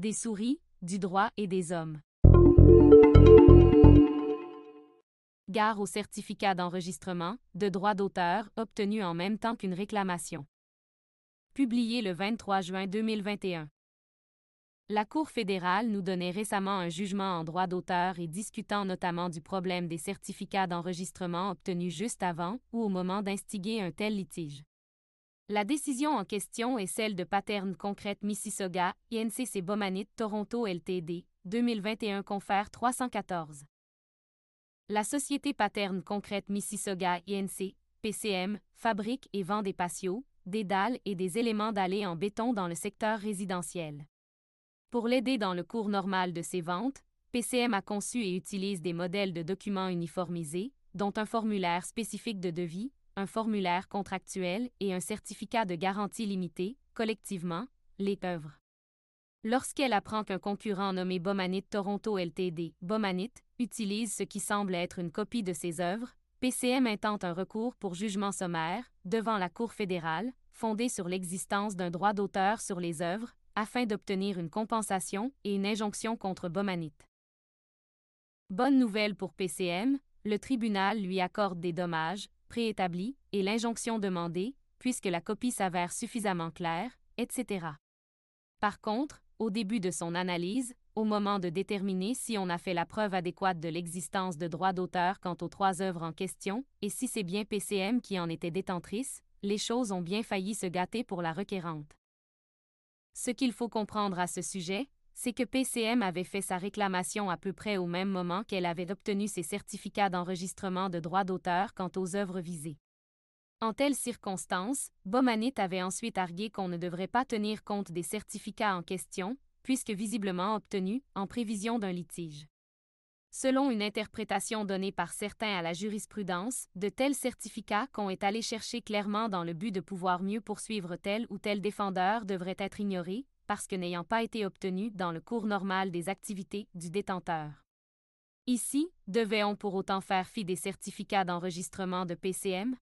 des souris, du droit et des hommes. Gare au certificat d'enregistrement, de droit d'auteur, obtenu en même temps qu'une réclamation. Publié le 23 juin 2021. La Cour fédérale nous donnait récemment un jugement en droit d'auteur et discutant notamment du problème des certificats d'enregistrement obtenus juste avant ou au moment d'instiguer un tel litige. La décision en question est celle de Paterne Concrète Mississauga, INCC Bomanit Toronto Ltd, 2021 Confère 314. La société Paterne Concrète Mississauga INC, PCM, fabrique et vend des patios, des dalles et des éléments dallés en béton dans le secteur résidentiel. Pour l'aider dans le cours normal de ses ventes, PCM a conçu et utilise des modèles de documents uniformisés, dont un formulaire spécifique de devis, un formulaire contractuel et un certificat de garantie limité, collectivement, les œuvres. Lorsqu'elle apprend qu'un concurrent nommé Bomanit Toronto Ltd, Bomanit, utilise ce qui semble être une copie de ses œuvres, PCM intente un recours pour jugement sommaire, devant la Cour fédérale, fondé sur l'existence d'un droit d'auteur sur les œuvres, afin d'obtenir une compensation et une injonction contre Bomanit. Bonne nouvelle pour PCM, le tribunal lui accorde des dommages, préétablis, et l'injonction demandée, puisque la copie s'avère suffisamment claire, etc. Par contre, au début de son analyse, au moment de déterminer si on a fait la preuve adéquate de l'existence de droits d'auteur quant aux trois œuvres en question, et si c'est bien PCM qui en était détentrice, les choses ont bien failli se gâter pour la requérante. Ce qu'il faut comprendre à ce sujet, c'est que PCM avait fait sa réclamation à peu près au même moment qu'elle avait obtenu ses certificats d'enregistrement de droits d'auteur quant aux œuvres visées. En telles circonstances, Bomanit avait ensuite argué qu'on ne devrait pas tenir compte des certificats en question, puisque visiblement obtenus en prévision d'un litige. Selon une interprétation donnée par certains à la jurisprudence, de tels certificats qu'on est allé chercher clairement dans le but de pouvoir mieux poursuivre tel ou tel défendeur devraient être ignorés, parce que n'ayant pas été obtenus dans le cours normal des activités du détenteur. Ici, devait-on pour autant faire fi des certificats d'enregistrement de PCM?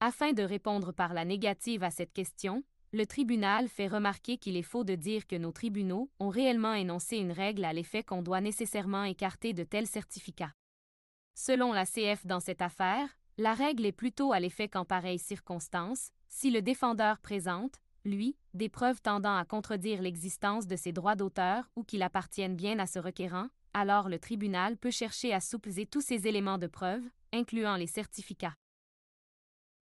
Afin de répondre par la négative à cette question, le tribunal fait remarquer qu'il est faux de dire que nos tribunaux ont réellement énoncé une règle à l'effet qu'on doit nécessairement écarter de tels certificats. Selon la CF dans cette affaire, la règle est plutôt à l'effet qu'en pareille circonstance, si le défendeur présente, lui, des preuves tendant à contredire l'existence de ses droits d'auteur ou qu'il appartienne bien à ce requérant, alors le tribunal peut chercher à soupeser tous ces éléments de preuve, incluant les certificats.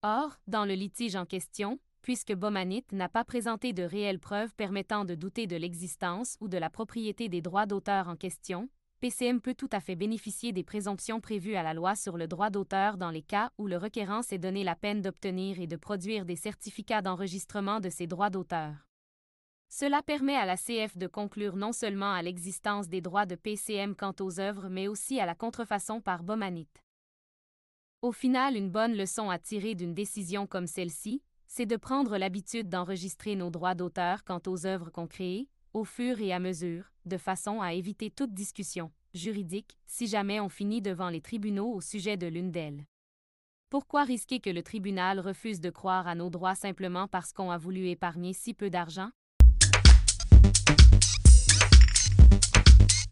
Or, dans le litige en question, puisque Bomanit n'a pas présenté de réelles preuves permettant de douter de l'existence ou de la propriété des droits d'auteur en question, PCM peut tout à fait bénéficier des présomptions prévues à la loi sur le droit d'auteur dans les cas où le requérant s'est donné la peine d'obtenir et de produire des certificats d'enregistrement de ses droits d'auteur. Cela permet à la CF de conclure non seulement à l'existence des droits de PCM quant aux œuvres mais aussi à la contrefaçon par Bomanit. Au final, une bonne leçon à tirer d'une décision comme celle-ci, c'est de prendre l'habitude d'enregistrer nos droits d'auteur quant aux œuvres qu'on crée, au fur et à mesure, de façon à éviter toute discussion juridique si jamais on finit devant les tribunaux au sujet de l'une d'elles. Pourquoi risquer que le tribunal refuse de croire à nos droits simplement parce qu'on a voulu épargner si peu d'argent?